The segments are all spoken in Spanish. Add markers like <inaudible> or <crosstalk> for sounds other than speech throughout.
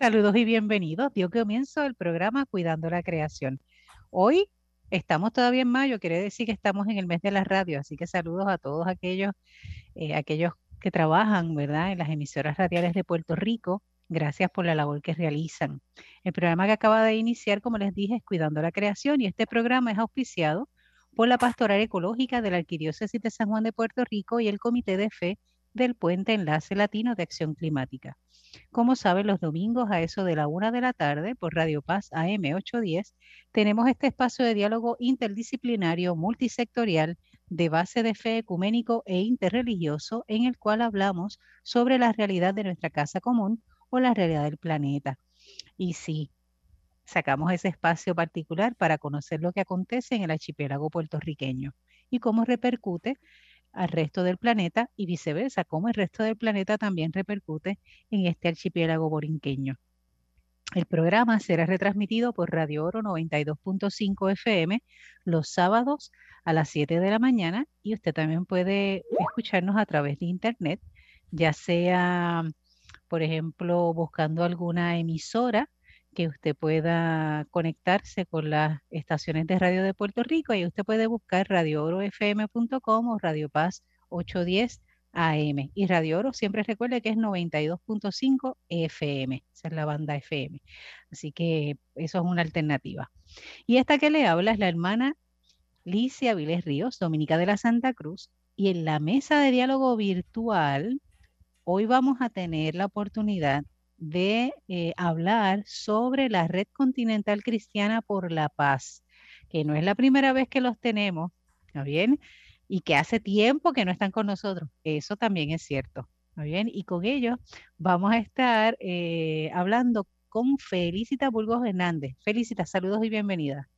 Saludos y bienvenidos. Dio comienzo el programa Cuidando la Creación. Hoy estamos todavía en mayo, quiere decir que estamos en el mes de la radio, así que saludos a todos aquellos, eh, aquellos que trabajan, ¿verdad?, en las emisoras radiales de Puerto Rico. Gracias por la labor que realizan. El programa que acaba de iniciar, como les dije, es Cuidando la Creación y este programa es auspiciado por la Pastoral Ecológica de la Arquidiócesis de San Juan de Puerto Rico y el Comité de Fe del Puente Enlace Latino de Acción Climática. Como saben, los domingos a eso de la una de la tarde por Radio Paz AM 810 tenemos este espacio de diálogo interdisciplinario multisectorial de base de fe ecuménico e interreligioso en el cual hablamos sobre la realidad de nuestra casa común o la realidad del planeta. Y sí, sacamos ese espacio particular para conocer lo que acontece en el archipiélago puertorriqueño y cómo repercute al resto del planeta y viceversa, cómo el resto del planeta también repercute en este archipiélago borinqueño. El programa será retransmitido por Radio Oro 92.5 FM los sábados a las 7 de la mañana y usted también puede escucharnos a través de internet, ya sea, por ejemplo, buscando alguna emisora que usted pueda conectarse con las estaciones de radio de Puerto Rico y usted puede buscar radioorofm.com o Radio Paz 810 AM. Y Radio Oro siempre recuerde que es 92.5 FM, esa es la banda FM. Así que eso es una alternativa. Y esta que le habla es la hermana Licia Viles Ríos, Dominica de la Santa Cruz. Y en la mesa de diálogo virtual, hoy vamos a tener la oportunidad de eh, hablar sobre la Red Continental Cristiana por la Paz, que no es la primera vez que los tenemos, ¿está bien? Y que hace tiempo que no están con nosotros. Eso también es cierto, ¿está bien? Y con ellos vamos a estar eh, hablando con Felicita Burgos Hernández. Felicita, saludos y bienvenida.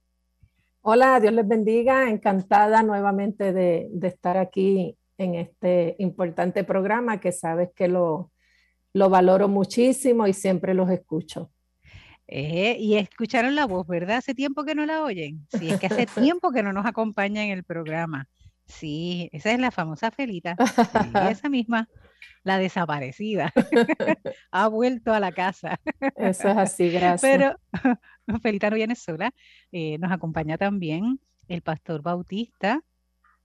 Hola, Dios les bendiga. Encantada nuevamente de, de estar aquí en este importante programa que sabes que lo, lo valoro muchísimo y siempre los escucho. Eh, y escucharon la voz, ¿verdad? Hace tiempo que no la oyen. Sí, es que hace <laughs> tiempo que no nos acompaña en el programa. Sí, esa es la famosa Felita. <laughs> esa misma, la desaparecida. <laughs> ha vuelto a la casa. Eso es así, gracias. Pero Felita no viene sola. Eh, nos acompaña también el pastor Bautista,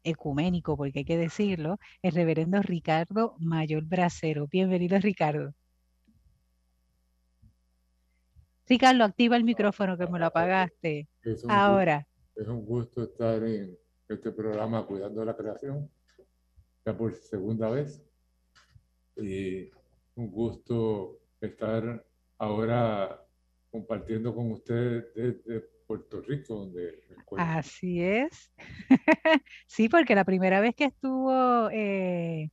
ecuménico, porque hay que decirlo, el reverendo Ricardo Mayor Bracero. Bienvenido, Ricardo. Ricardo, activa el micrófono que me lo apagaste. Ahora. es un gusto estar en este programa Cuidando la Creación, ya por segunda vez. Y un gusto estar ahora compartiendo con ustedes desde Puerto Rico, donde Así es. <laughs> sí, porque la primera vez que estuvo eh,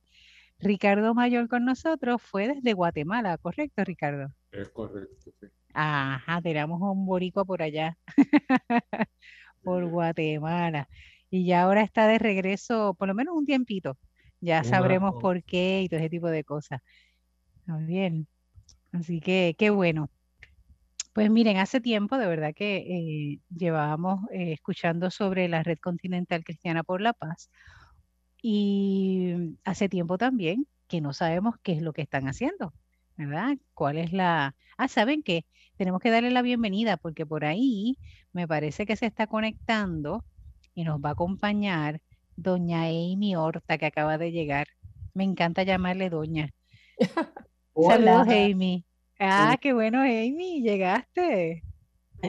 Ricardo Mayor con nosotros fue desde Guatemala, ¿correcto, Ricardo? Es correcto, sí. Ajá, tenemos un boricua por allá, <laughs> por Guatemala. Y ya ahora está de regreso, por lo menos un tiempito. Ya sabremos por qué y todo ese tipo de cosas. Muy bien. Así que qué bueno. Pues miren, hace tiempo de verdad que eh, llevábamos eh, escuchando sobre la Red Continental Cristiana por la Paz y hace tiempo también que no sabemos qué es lo que están haciendo, ¿verdad? ¿Cuál es la... Ah, ¿saben qué? Tenemos que darle la bienvenida porque por ahí me parece que se está conectando y nos va a acompañar doña Amy Horta que acaba de llegar. Me encanta llamarle doña. <laughs> Saludos, Amy. Ah, qué bueno, Amy, llegaste.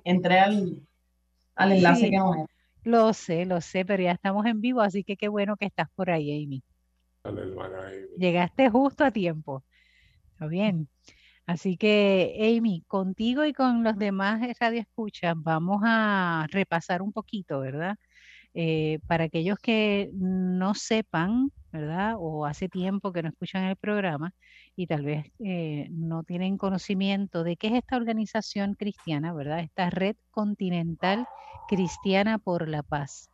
Entré al, enlace que no es. Lo sé, lo sé, pero ya estamos en vivo, así que qué bueno que estás por ahí, Amy. Llegaste justo a tiempo. Está bien. Así que, Amy, contigo y con los demás Radio Escuchas, vamos a repasar un poquito, ¿verdad? Eh, para aquellos que no sepan, ¿verdad? O hace tiempo que no escuchan el programa, y tal vez eh, no tienen conocimiento de qué es esta organización cristiana, ¿verdad? Esta red continental cristiana por la paz.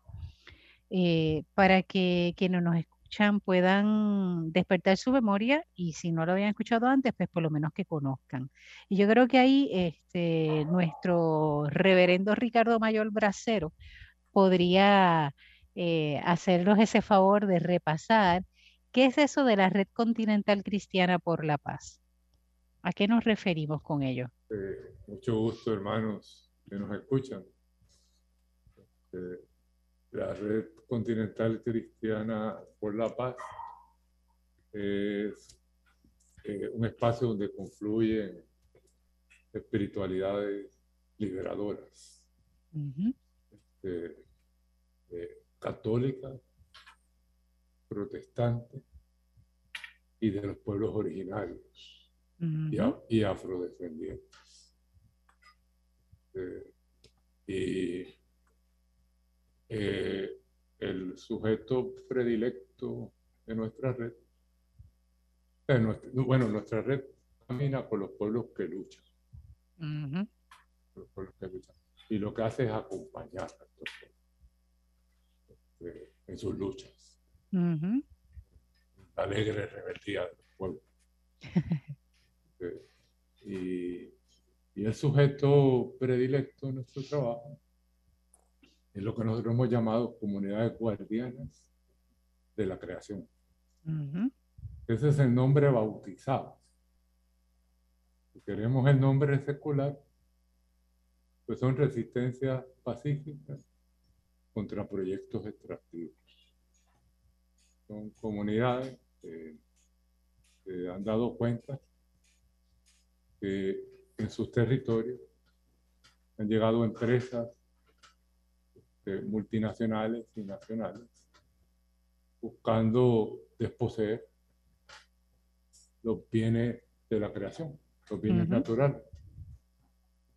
Eh, para que quienes nos escuchan puedan despertar su memoria y si no lo habían escuchado antes, pues por lo menos que conozcan. Y yo creo que ahí este, nuestro reverendo Ricardo Mayor Bracero podría eh, hacernos ese favor de repasar ¿Qué es eso de la Red Continental Cristiana por la Paz? ¿A qué nos referimos con ello? Eh, mucho gusto, hermanos que nos escuchan. Este, la Red Continental Cristiana por la Paz es eh, un espacio donde confluyen espiritualidades liberadoras, este, eh, católicas, protestantes y de los pueblos originarios y, afrodescendientes. Eh, y eh, el sujeto predilecto de nuestra red, bueno, nuestra red camina con los pueblos que luchan. los pueblos que luchan. Y lo que hace es acompañar a estos pueblos este, en sus luchas. Alegre rebeldía del pueblo. <laughs> Este, y, y el sujeto predilecto de nuestro trabajo es lo que nosotros hemos llamado comunidades guardianas de la creación. Ese es el nombre bautizado. Si queremos el nombre secular, pues son resistencias pacíficas contra proyectos extractivos. Son comunidades que, han dado cuenta que en sus territorios han llegado empresas este, multinacionales y nacionales buscando desposeer los bienes de la creación, los bienes naturales.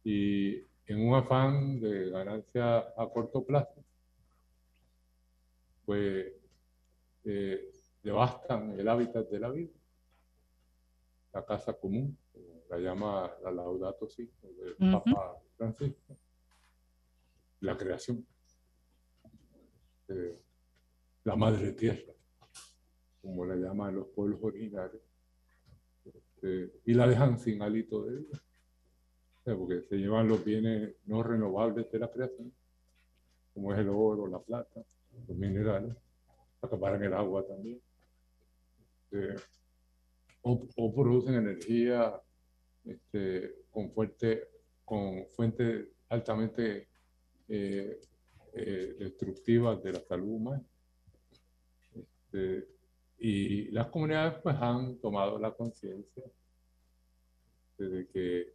Y en un afán de ganancia a corto plazo, pues eh, devastan el hábitat de la vida, la casa común, la llama la Laudato Si, del Papa Francisco, la creación. La madre tierra, como la llaman los pueblos originarios, este, y la dejan sin alito de vida, porque se llevan los bienes no renovables de la creación, como es el oro, la plata, los minerales, acaparan el agua también, este, o, producen energía este, con, fuerte, con fuentes altamente eh, eh, destructivas de la salud humana. Este, y las comunidades pues han tomado la conciencia de que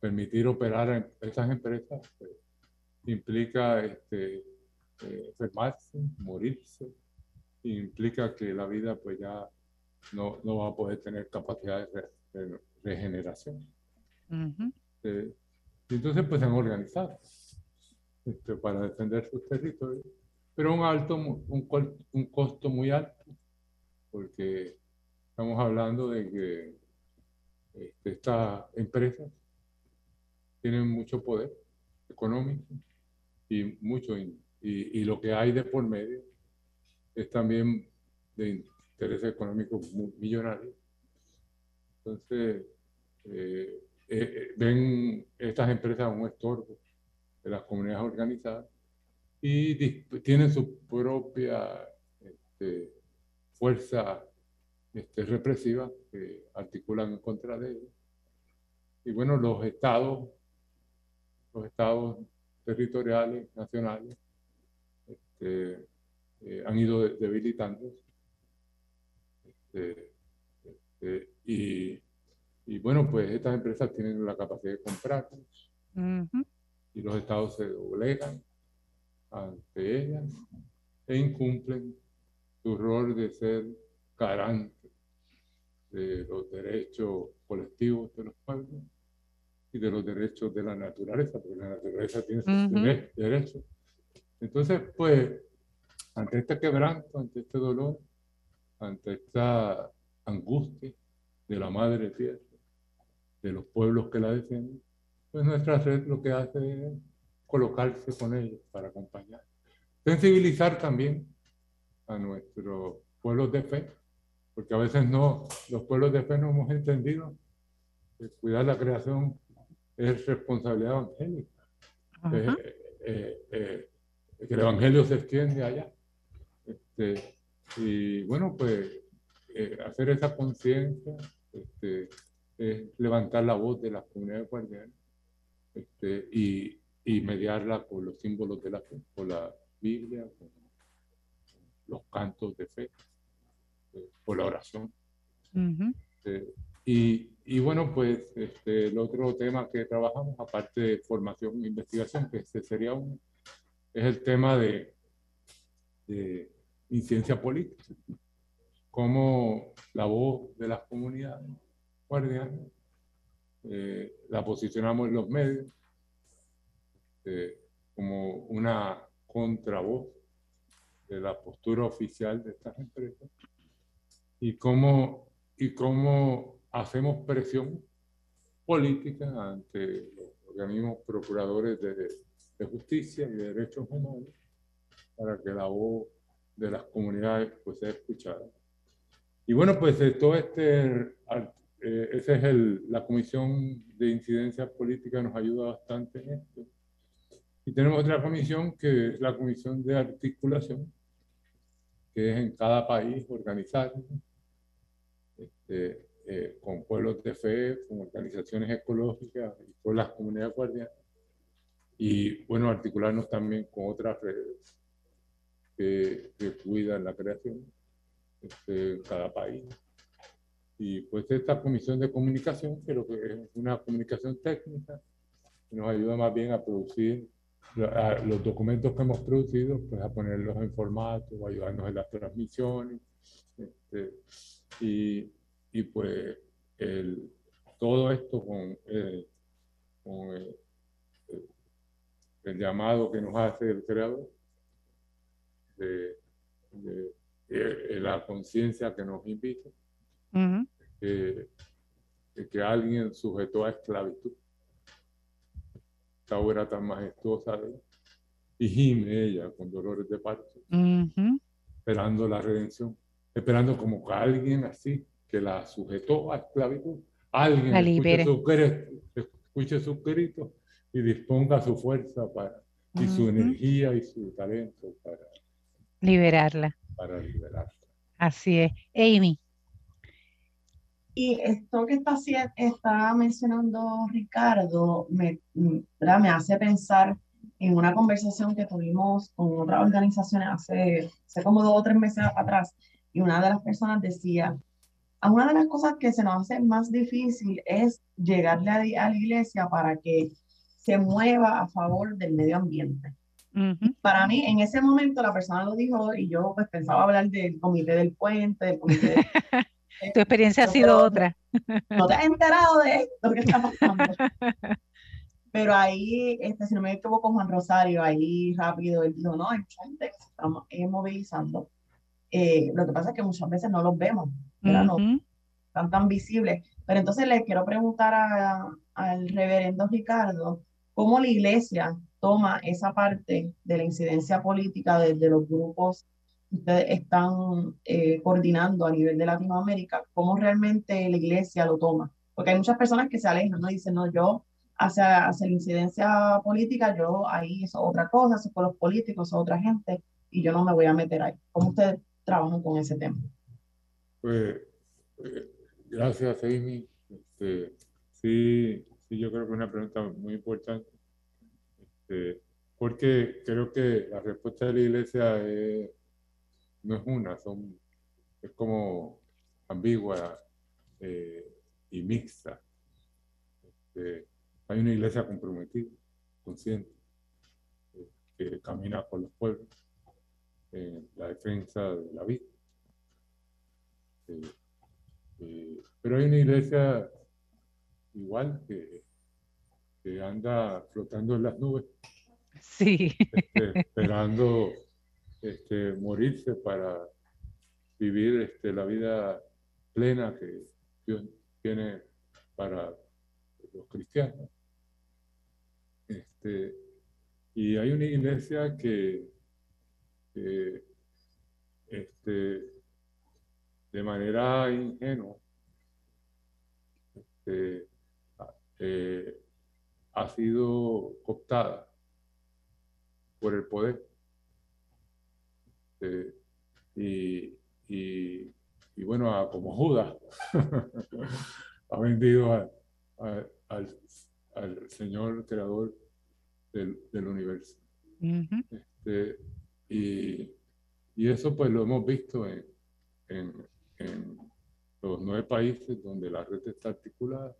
permitir operar en esas empresas pues, implica este, eh, enfermarse, morirse, implica que la vida pues ya no, no va a poder tener capacidad de, regeneración. Eh, y entonces pues se han organizado. Este, para defender sus territorios, pero un, alto, un, un costo muy alto, porque estamos hablando de que este, estas empresas tienen mucho poder económico y mucho y, lo que hay de por medio es también de intereses económicos millonarios. Entonces, eh, eh, eh, ven estas empresas un estorbo de las comunidades organizadas y tienen su propia este, fuerza este, represiva que articulan en contra de ellos. Y bueno, los estados, los estados territoriales, nacionales, este, eh, han ido debilitándose. y, y, bueno, pues estas empresas tienen la capacidad de comprar y los estados se doblegan ante ellas e incumplen su rol de ser garantes de los derechos colectivos de los pueblos y de los derechos de la naturaleza, porque la naturaleza tiene sus derechos. Entonces, pues, ante este quebranto, ante este dolor, ante esta angustia de la madre tierra, de los pueblos que la defienden, pues nuestra red lo que hace es colocarse con ellos para acompañar. Sensibilizar también a nuestros pueblos de fe, porque a veces no, los pueblos de fe no hemos entendido que cuidar la creación es responsabilidad evangélica. Eh, eh, eh, que el evangelio se extiende allá. Este, y bueno, pues hacer esa conciencia, este, es levantar la voz de las comunidades guardianas este, y, y, mediarla con los símbolos de la fe, con la Biblia, con los cantos de fe, eh, con la oración. Este, y, y, bueno, pues este, el otro tema que trabajamos, aparte de formación e investigación, que este sería un, es el tema de, de incidencia política, cómo la voz de las comunidades guardianas eh, la posicionamos en los medios eh, como una contravoz de la postura oficial de estas empresas. Y cómo, y cómo hacemos presión política ante los organismos procuradores de, de justicia y de derechos humanos para que la voz de las comunidades pues sea escuchada. Y bueno, pues todo este eh, esa es el, la Comisión de Incidencia Política, nos ayuda bastante en esto. Y tenemos otra comisión que es la Comisión de Articulación, que es en cada país organizar este, eh, con pueblos de fe, con organizaciones ecológicas y con las comunidades guardianas. Y bueno, articularnos también con otras redes que, que cuidan la creación este, cada país. Y pues esta comisión de comunicación, que es una comunicación técnica, que nos ayuda más bien a producir los documentos que hemos producido, pues a ponerlos en formato, a ayudarnos en las transmisiones. Este, y, y, pues el, todo esto con, eh, con el, el, llamado que nos hace el creador de, de, de la conciencia que nos invita que alguien sujetó a esclavitud. Esta obra tan majestuosa de y gime ella con dolores de parto, esperando la redención, esperando como que alguien así que la sujetó a esclavitud, alguien escuche su, escuche sus gritos y disponga su fuerza para, y su energía y su talento para liberarla. Para liberarla. Así es. Amy. Y esto que está, está mencionando Ricardo me, me hace pensar en una conversación que tuvimos con otras organizaciones hace, hace como dos o tres meses atrás, y una de las personas decía, a una de las cosas que se nos hace más difícil es llegarle a, la iglesia para que se mueva a favor del medio ambiente. Para mí, en ese momento la persona lo dijo y yo pues pensaba hablar del comité del puente, del comité de, <laughs> Tu experiencia ha sido otra. No te has enterado de esto que está pasando. <laughs> Pero ahí, este, si no me equivoco con Juan Rosario, ahí rápido, él dijo, no, hay mucha gente que se está movilizando. Eh, lo que pasa es que muchas veces no los vemos, no están tan visibles. Pero entonces le quiero preguntar al reverendo Ricardo, ¿cómo la iglesia toma esa parte de la incidencia política desde los grupos ustedes están eh, coordinando a nivel de Latinoamérica, cómo realmente la iglesia lo toma. Porque hay muchas personas que se alejan, ¿no? Dicen, no, yo hacia, hacia la incidencia política, yo ahí es otra cosa, eso con los políticos, es otra gente, y yo no me voy a meter ahí. ¿Cómo ustedes trabajan con ese tema? Pues, eh, gracias, Amy. Este, sí, sí, yo creo que es una pregunta muy importante. Este, porque creo que la respuesta de la iglesia es no es una, son, es como ambigua eh, y mixta. Este, hay una iglesia comprometida, consciente, eh, que camina por los pueblos en la defensa de la vida. Eh, pero hay una iglesia igual que, que anda flotando en las nubes. Sí. Este, <laughs> esperando este, morirse para vivir este, la vida plena que Dios tiene para los cristianos. Este, y hay una iglesia que, este, de manera ingenua este, eh, ha sido cooptada por el poder este, y, y, bueno, como Judas, <laughs> ha vendido al, al, Señor creador del, del universo. este, y, y, eso pues lo hemos visto en, en, en, los nueve países donde la red está articulada.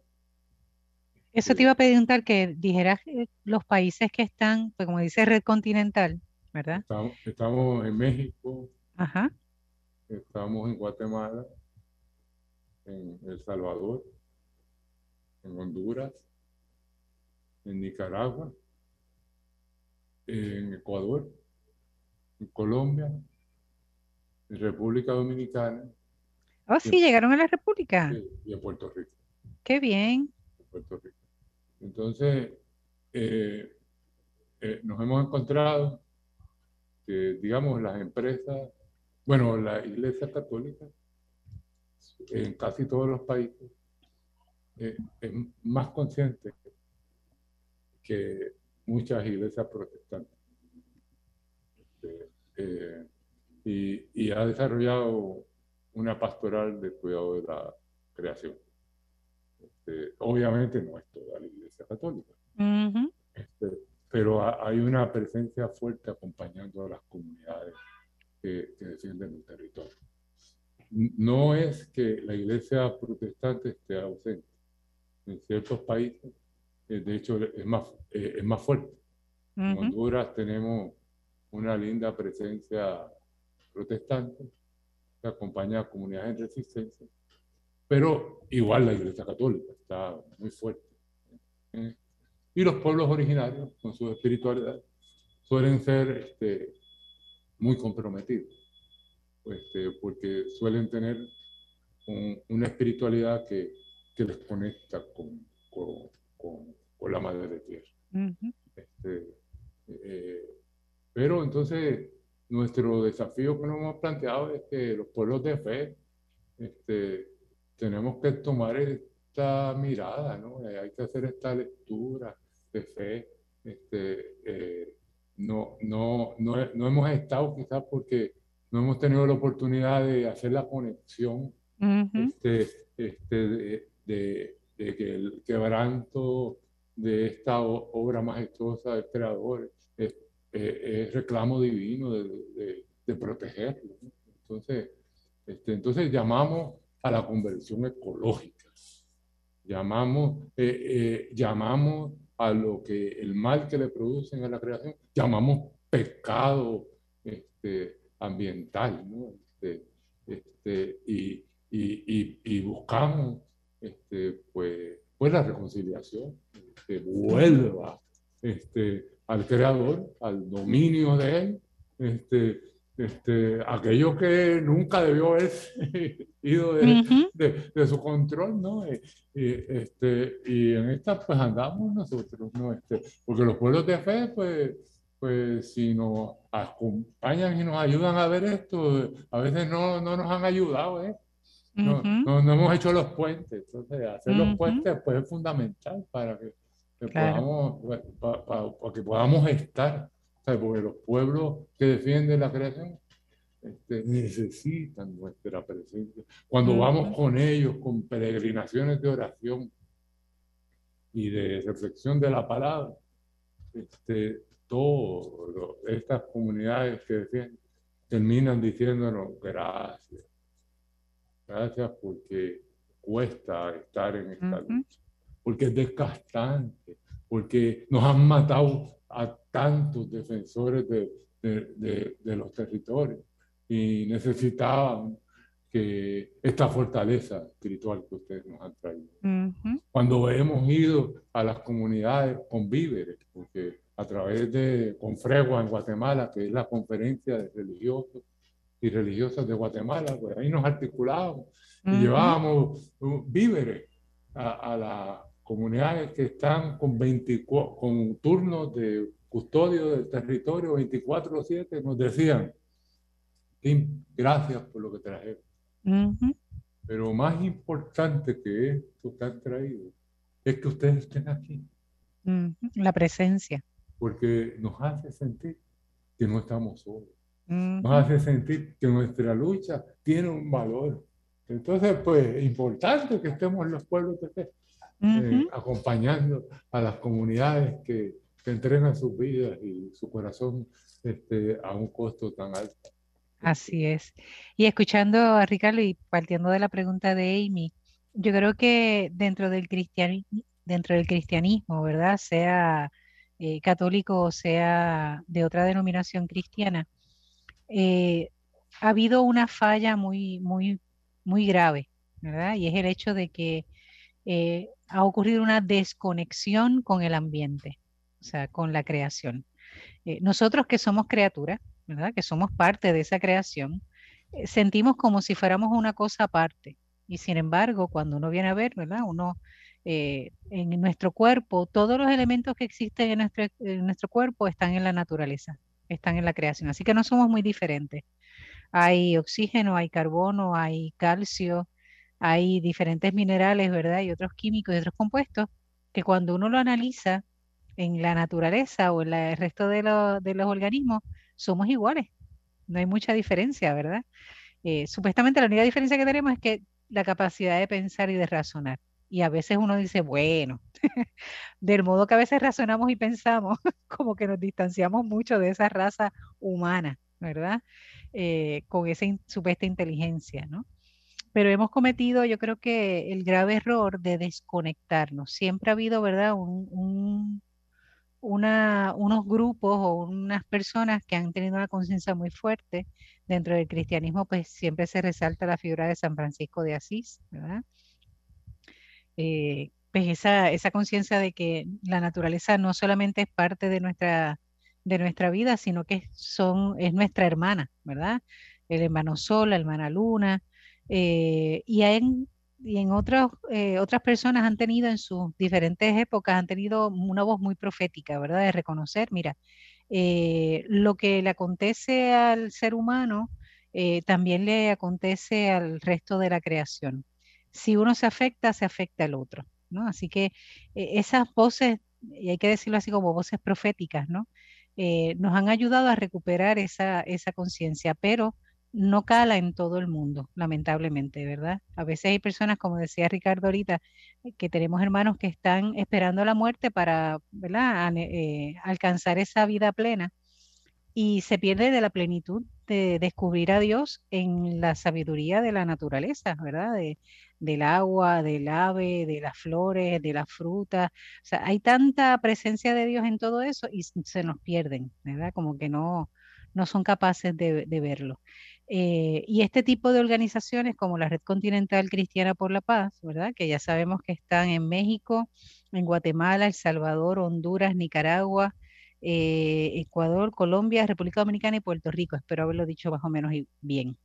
Eso te iba a preguntar que dijeras eh, los países que están, pues como dice red continental, ¿verdad? Estamos, estamos en México, Ajá. estamos en Guatemala, en El Salvador, en Honduras, en Nicaragua, en Ecuador, en Colombia, en República Dominicana. Oh, sí, llegaron a la República. y en Puerto Rico. Qué bien. Puerto Rico. Entonces, eh, eh, nos hemos encontrado que, digamos, las empresas, bueno, la Iglesia Católica, en casi todos los países, eh, es más consciente que muchas iglesias protestantes. Y, ha desarrollado una pastoral de cuidado de la creación. Este, obviamente no es toda la iglesia católica, este, pero hay una presencia fuerte acompañando a las comunidades que, que defienden el territorio. No es que la iglesia protestante esté ausente. En ciertos países eh, de hecho es más, eh, es más fuerte. En Honduras tenemos una linda presencia protestante que acompaña a comunidades en resistencia, pero igual la Iglesia Católica está muy fuerte. ¿eh? Y los pueblos originarios, con su espiritualidad, suelen ser este, muy comprometidos, este, porque suelen tener una espiritualidad que, que les conecta con, con, con, la madre de tierra. este, eh, pero entonces nuestro desafío que nos hemos planteado es que los pueblos de fe este, tenemos que tomar esta mirada, ¿no? Eh, hay que hacer esta lectura de fe. Este, eh, no, no, no, no, hemos estado quizás porque no hemos tenido la oportunidad de hacer la conexión este, este, de, que el quebranto de esta obra majestuosa del Creador es, reclamo divino de, de, protegerlo. Entonces, este, entonces llamamos a la conversión ecológica, llamamos, eh, eh, llamamos a lo que el mal que le producen a la creación, llamamos pecado este, ambiental, ¿no? Este, este, y, y, y, buscamos este, pues, pues la reconciliación, que vuelva este, al creador, al dominio de él, este, este, aquello que nunca debió haber <laughs> ido de, de, su control, ¿no? Y, este, y en esta pues andamos nosotros, ¿no? Este, porque los pueblos de fe, pues, pues si nos acompañan y nos ayudan a ver esto, a veces no, no nos han ayudado, ¿eh? no, no, hemos hecho los puentes, entonces hacer los puentes pues es fundamental para que, podamos, para, que podamos estar, porque los pueblos que defienden la creación este, necesitan nuestra presencia. Cuando vamos con ellos, con peregrinaciones de oración y de reflexión de la palabra, este, todas estas comunidades que defienden terminan diciéndonos gracias Gracias porque cuesta estar en esta lucha, porque es desgastante, porque nos han matado a tantos defensores de, de, de, los territorios. Y necesitaban que esta fortaleza espiritual que ustedes nos han traído. Cuando hemos ido a las comunidades con víveres, porque a través de Confregua en Guatemala, que es la conferencia de religiosos, y religiosas de Guatemala, pues ahí nos articulábamos y llevábamos víveres a, las comunidades que están con, 24, con turnos de custodio del territorio 24-7, nos decían, gracias por lo que trajeron. Pero más importante que esto que han traído es que ustedes estén aquí. La presencia. Porque nos hace sentir que no estamos solos nos hace sentir que nuestra lucha tiene un valor Entonces, pues, importante que estemos los pueblos de fe, eh, acompañando a las comunidades que, que, entregan sus vidas y su corazón este, a un costo tan alto. Así es. Y escuchando a Ricardo y partiendo de la pregunta de Amy, yo creo que dentro del cristianismo, dentro del cristianismo, ¿verdad? Sea eh, católico o sea de otra denominación cristiana, eh, ha habido una falla muy, muy, muy grave, ¿verdad? Y es el hecho de que eh, ha ocurrido una desconexión con el ambiente, o sea, con la creación. nosotros que somos criaturas, ¿verdad? Que somos parte de esa creación, sentimos como si fuéramos una cosa aparte. Y sin embargo, cuando uno viene a ver, ¿verdad? Uno eh, en nuestro cuerpo, todos los elementos que existen en nuestro, en nuestro cuerpo están en la naturaleza, están en la creación. Así que no somos muy diferentes. Hay oxígeno, hay carbono, hay calcio, hay diferentes minerales, ¿verdad? Y otros químicos y otros compuestos que cuando uno lo analiza en la naturaleza o en el resto de, de, los organismos, somos iguales. No hay mucha diferencia, ¿verdad? Eh, supuestamente la única diferencia que tenemos es que la capacidad de pensar y de razonar. Y a veces uno dice, bueno, <laughs> del modo que a veces razonamos y pensamos, <laughs> como que nos distanciamos mucho de esa raza humana, ¿verdad? Eh, con esa supuesta inteligencia, ¿no? Pero hemos cometido, yo creo que el grave error de desconectarnos. Siempre ha habido, ¿verdad? Un, una, unos grupos o unas personas que han tenido una conciencia muy fuerte dentro del cristianismo, pues siempre se resalta la figura de San Francisco de Asís, ¿verdad? Eh, pues esa, esa conciencia de que la naturaleza no solamente es parte de nuestra, de nuestra vida, sino que son, es nuestra hermana, ¿verdad? El hermano Sol, la hermana Luna, eh, y, en, y en otras, eh, otras personas han tenido en sus diferentes épocas, han tenido una voz muy profética, ¿verdad? De reconocer, mira, lo que le acontece al ser humano, también le acontece al resto de la creación si uno se afecta, se afecta el otro, ¿no? Así que eh, esas voces, y hay que decirlo así como voces proféticas, ¿no? Eh, nos han ayudado a recuperar esa, esa conciencia, pero no cala en todo el mundo, lamentablemente, ¿verdad? A veces hay personas, como decía Ricardo ahorita, que tenemos hermanos que están esperando la muerte para, ¿verdad? Eh, alcanzar esa vida plena y se pierde de la plenitud de descubrir a Dios en la sabiduría de la naturaleza, ¿verdad? De, del agua, del ave, de las flores, de las frutas. O sea, hay tanta presencia de Dios en todo eso y se nos pierden, ¿verdad? Como que no, no son capaces de, verlo. Eh, y este tipo de organizaciones como la Red Continental Cristiana por la Paz, ¿verdad? Que ya sabemos que están en México, en Guatemala, El Salvador, Honduras, Nicaragua, eh, Ecuador, Colombia, República Dominicana y Puerto Rico. Espero haberlo dicho más o menos bien.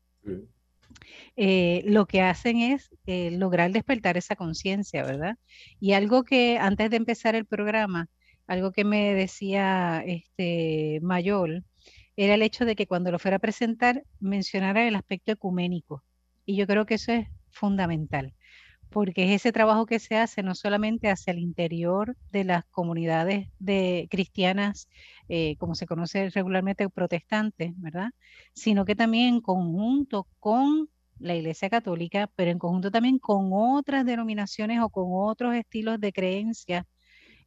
Eh, lo que hacen es eh, lograr despertar esa conciencia, ¿verdad? Y algo que antes de empezar el programa, algo que me decía este Mayol, era el hecho de que cuando lo fuera a presentar mencionara el aspecto ecuménico. Y yo creo que eso es fundamental porque es ese trabajo que se hace no solamente hacia el interior de las comunidades de cristianas, eh, como se conoce regularmente protestantes, ¿verdad? Sino que también en conjunto con la Iglesia Católica, pero en conjunto también con otras denominaciones o con otros estilos de creencia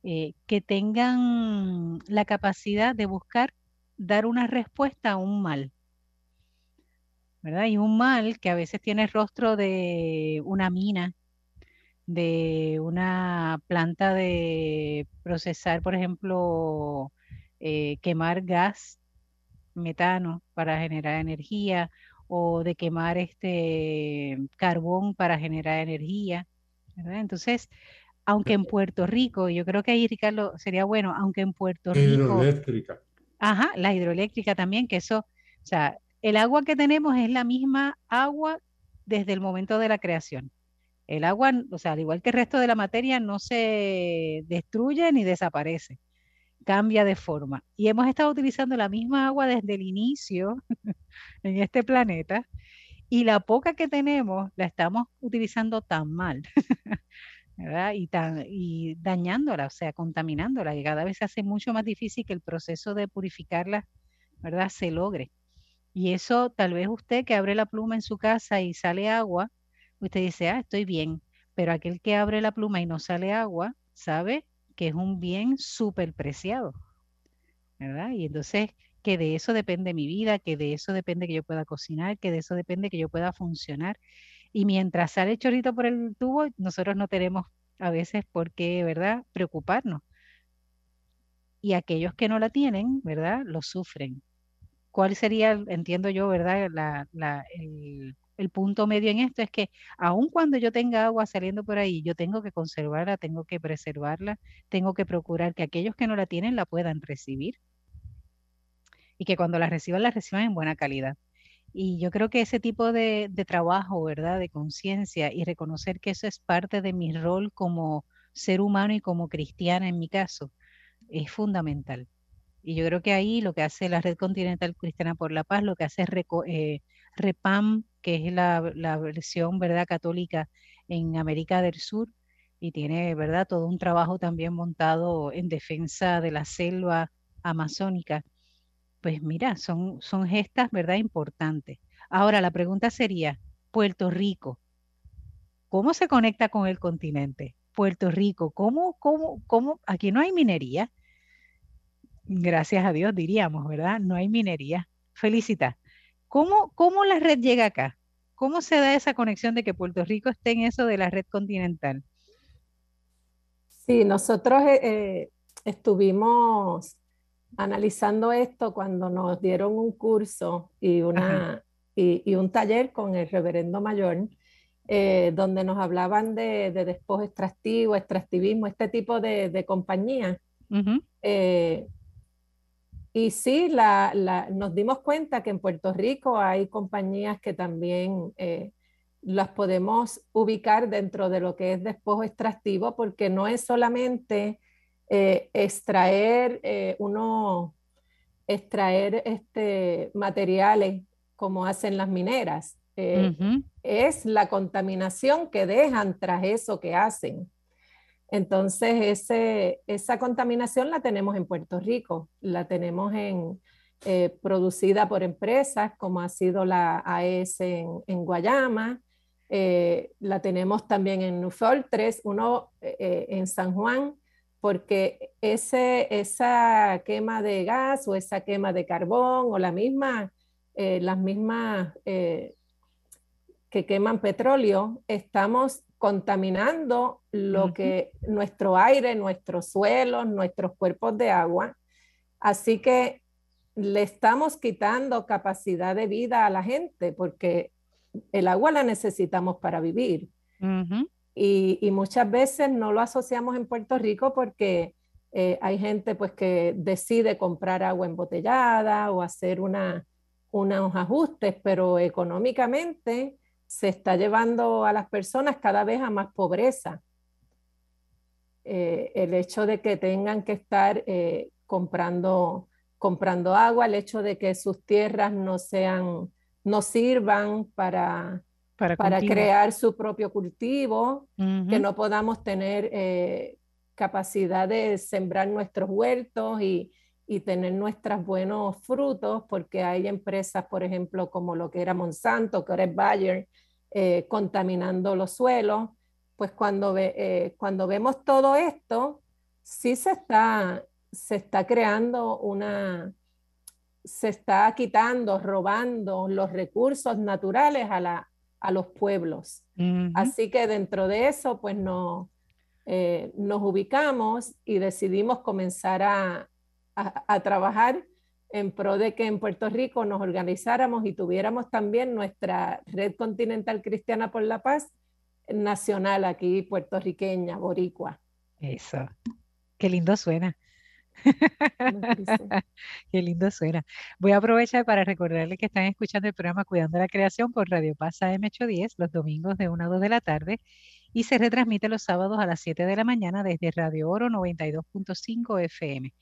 eh, que tengan la capacidad de buscar dar una respuesta a un mal. ¿verdad? Y un mal que a veces tiene el rostro de una mina, de una planta de procesar, por ejemplo, eh, quemar gas, metano para generar energía o de quemar este carbón para generar energía. Entonces, aunque en Puerto Rico, yo creo que ahí, Ricardo, sería bueno, aunque en Puerto Rico... Hidroeléctrica. Ajá, la hidroeléctrica también, que eso, o sea, el agua que tenemos es la misma agua desde el momento de la creación. El agua, o sea, al igual que el resto de la materia, no se destruye ni desaparece, cambia de forma. Y hemos estado utilizando la misma agua desde el inicio <laughs> en este planeta y la poca que tenemos la estamos utilizando tan mal. <laughs> y dañándola, o sea, contaminándola, que cada vez se hace mucho más difícil que el proceso de purificarla, ¿verdad?, se logre. Y eso tal vez usted que abre la pluma en su casa y sale agua, usted dice, ah, estoy bien, pero aquel que abre la pluma y no sale agua, sabe que es un bien súper preciado, ¿verdad? Y entonces que de eso depende mi vida, que de eso depende que yo pueda cocinar, que de eso depende que yo pueda funcionar. Y mientras sale chorrito por el tubo, nosotros no tenemos a veces por qué, ¿verdad?, preocuparnos. Y aquellos que no la tienen, ¿verdad?, lo sufren. ¿Cuál sería, entiendo yo, ¿verdad?, el, el punto medio en esto es que aun cuando yo tenga agua saliendo por ahí, yo tengo que conservarla, tengo que preservarla, tengo que procurar que aquellos que no la tienen la puedan recibir y que cuando la reciban, la reciban en buena calidad. Y yo creo que ese tipo de, de trabajo, ¿verdad? De conciencia y reconocer que eso es parte de mi rol como ser humano y como cristiana en mi caso, es fundamental. Y yo creo que ahí lo que hace la Red Continental Cristiana por la Paz, lo que hace eh, REPAM, que es la, la, versión verdad católica en América del Sur, y tiene verdad todo un trabajo también montado en defensa de la selva amazónica pues mira, son, son gestas, ¿verdad? Importantes. Ahora, la pregunta sería, Puerto Rico, ¿cómo se conecta con el continente? Puerto Rico, ¿cómo, cómo, cómo? Aquí no hay minería. Gracias a Dios, diríamos, ¿verdad? No hay minería. Felicita. ¿Cómo, ¿Cómo la red llega acá? ¿Cómo se da esa conexión de que Puerto Rico esté en eso de la red continental? Sí, nosotros eh, eh, estuvimos analizando esto cuando nos dieron un curso y, una, y, un taller con el reverendo mayor, eh, donde nos hablaban de, de, despojo extractivo, extractivismo, este tipo de, de compañías. Eh, y sí, la, la, nos dimos cuenta que en Puerto Rico hay compañías que también eh, las podemos ubicar dentro de lo que es despojo extractivo, porque no es solamente eh, extraer eh, uno, extraer este, materiales como hacen las mineras. Eh, es la contaminación que dejan tras eso que hacen. Entonces, ese, esa contaminación la tenemos en Puerto Rico, la tenemos en, producida por empresas como ha sido la AES en, en Guayama, la tenemos también en Nufol 3, uno en San Juan, porque ese, esa quema de gas o esa quema de carbón o la misma, eh, las mismas eh, que queman petróleo, estamos contaminando lo que nuestro aire, nuestros suelos, nuestros cuerpos de agua. Así que le estamos quitando capacidad de vida a la gente porque el agua la necesitamos para vivir. Y, muchas veces no lo asociamos en Puerto Rico porque eh, hay gente pues que decide comprar agua embotellada o hacer una, unos ajustes, pero económicamente se está llevando a las personas cada vez a más pobreza. Eh, el hecho de que tengan que estar eh, comprando, comprando agua, el hecho de que sus tierras no sean, no sirvan para para, crear su propio cultivo, que no podamos tener eh, capacidad de sembrar nuestros huertos y, y, tener nuestros buenos frutos, porque hay empresas, por ejemplo, como lo que era Monsanto, que ahora es Bayer, eh, contaminando los suelos. Pues cuando, ve, eh, cuando vemos todo esto, sí se está, se está creando una, se está quitando, robando los recursos naturales a la, a los pueblos. Así que dentro de eso, pues no, eh, nos ubicamos y decidimos comenzar a, a, trabajar en pro de que en Puerto Rico nos organizáramos y tuviéramos también nuestra red continental cristiana por la paz nacional aquí, puertorriqueña, boricua. Eso, qué lindo suena. <laughs> Qué lindo suena. Voy a aprovechar para recordarles que están escuchando el programa Cuidando la Creación por Radio Paz AM810 los domingos de 1 a 2 de la tarde y se retransmite los sábados a las 7 de la mañana desde Radio Oro 92.5 FM.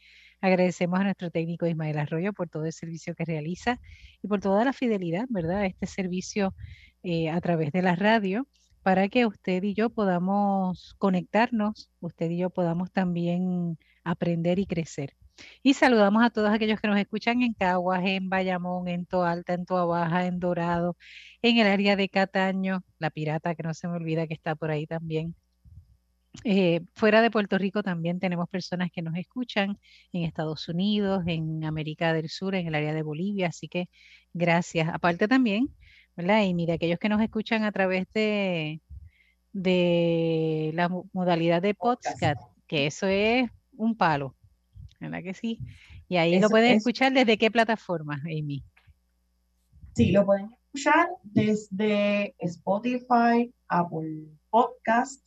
Agradecemos a nuestro técnico Ismael Arroyo por todo el servicio que realiza y por toda la fidelidad, ¿verdad? Este servicio eh, a través de la radio para que usted y yo podamos conectarnos, usted y yo podamos también aprender y crecer. Y saludamos a todos aquellos que nos escuchan en Caguas, en Bayamón, en Toalta, en Toa Baja, en Dorado, en el área de Cataño, la pirata que no se me olvida que está por ahí también. Eh, fuera de Puerto Rico también tenemos personas que nos escuchan en Estados Unidos, en América del Sur, en el área de Bolivia, así que gracias. Aparte también, ¿verdad? Y mire, aquellos que nos escuchan a través de, de la modalidad de podcast, que eso es un palo, ¿verdad que sí? Y ahí lo pueden escuchar desde qué plataforma, Amy. Sí, lo pueden escuchar desde Spotify, Apple Podcast,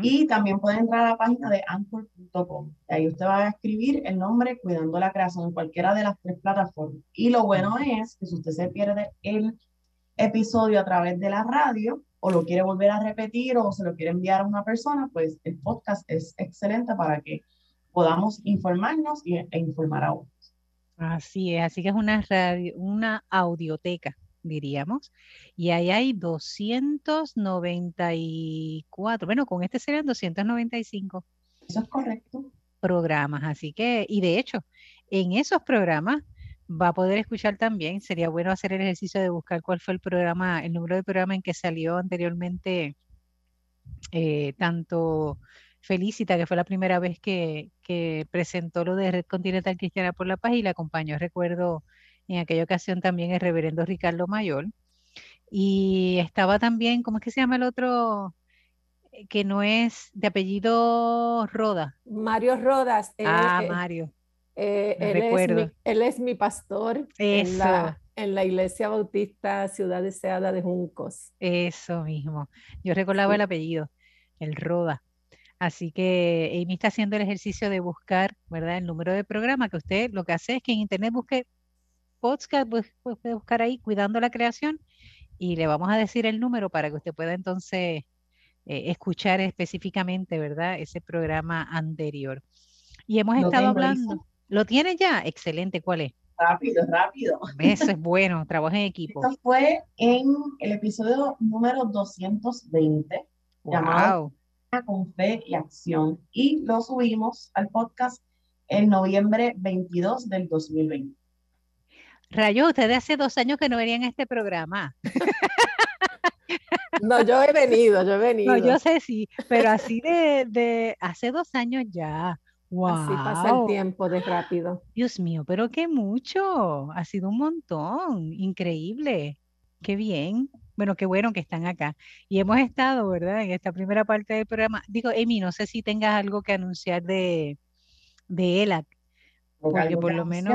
y también pueden entrar a la página de anchor.com. Ahí usted va a escribir el nombre Cuidando la Creación en cualquiera de las tres plataformas. Y lo bueno es que si usted se pierde el episodio a través de la radio o lo quiere volver a repetir o se lo quiere enviar a una persona, pues el podcast es excelente para que podamos informarnos y, e informar a otros. Así es, así que es una radio, una audioteca diríamos, y ahí hay 294, bueno, con este serían 295. Eso es correcto. Programas, así que, y de hecho, en esos programas va a poder escuchar también, sería bueno hacer el ejercicio de buscar cuál fue el programa, el número de programa en que salió anteriormente eh, tanto Felicita, que fue la primera vez que, que, presentó lo de Red Continental Cristiana por la Paz y la acompañó, recuerdo, en aquella ocasión también el reverendo Ricardo Mayor. Y estaba también, ¿cómo es que se llama el otro? Eh, que no es de apellido Roda. Mario Rodas. ah, Mario. Eh, él, es mi, él, es mi, pastor en la, en la, Iglesia Bautista Ciudad Deseada de Juncos. Eso mismo. Yo recordaba el apellido, el Roda. Así que Amy está haciendo el ejercicio de buscar, ¿verdad? El número de programa que usted lo que hace es que en internet busque podcast, puede buscar ahí Cuidando la Creación y le vamos a decir el número para que usted pueda entonces eh, escuchar específicamente, ¿verdad? Ese programa anterior. Y hemos estado hablando. ¿Lo tiene ya? Excelente. ¿Cuál es? Rápido, rápido. Eso es <laughs> bueno, trabajo en equipo. Esto fue en el episodio número 220, wow. llamado Con Fe y Acción, y lo subimos al podcast en noviembre 22 del 2020. Rayo, ustedes hace dos años que no venían a este programa. <laughs> No, yo he venido, yo he venido. No, yo sé sí, pero así de, de hace dos años ya. Wow. Así pasa el tiempo de rápido. Dios mío, pero qué mucho. Ha sido un montón. Increíble. Qué bien. Bueno, qué bueno que están acá. Y hemos estado, ¿verdad? En esta primera parte del programa. Digo, Emi, no sé si tengas algo que anunciar de, de ELAC. Porque por lo menos.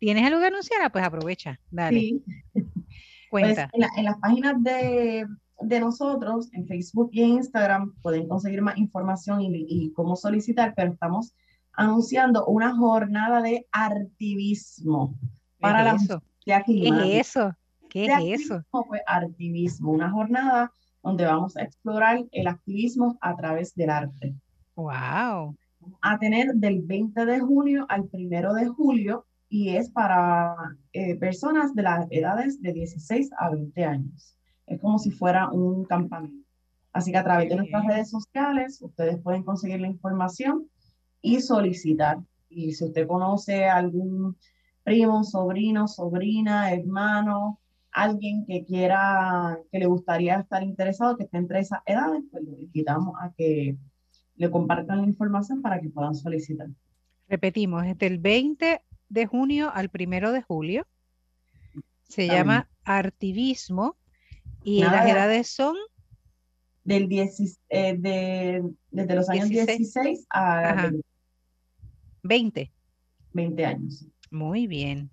¿Tienes algo que anunciar? Ah, pues aprovecha, dale. Sí. <laughs> Cuenta. Pues en, las páginas de, nosotros, en Facebook y en Instagram, pueden conseguir más información y, cómo solicitar, pero estamos anunciando una jornada de activismo para la eso? ¿Qué es eso? ¿Qué es eso? Pues activismo, una jornada donde vamos a explorar el activismo a través del arte. Wow. A tener del 20 de junio al 1 de julio y es para eh, personas de las edades de 16 a 20 años. Es como si fuera un campamento. Así que a través de nuestras redes sociales ustedes pueden conseguir la información y solicitar. Y si usted conoce algún primo, sobrino, sobrina, hermano, alguien que quiera, que le gustaría estar interesado, que esté entre esas edades, pues le invitamos a que le compartan la información para que puedan solicitar. Repetimos, es del 20 de junio al primero de julio. Se llama Artivismo y las edades son del eh, de, desde los años 16, a 20. 20 años. Muy bien.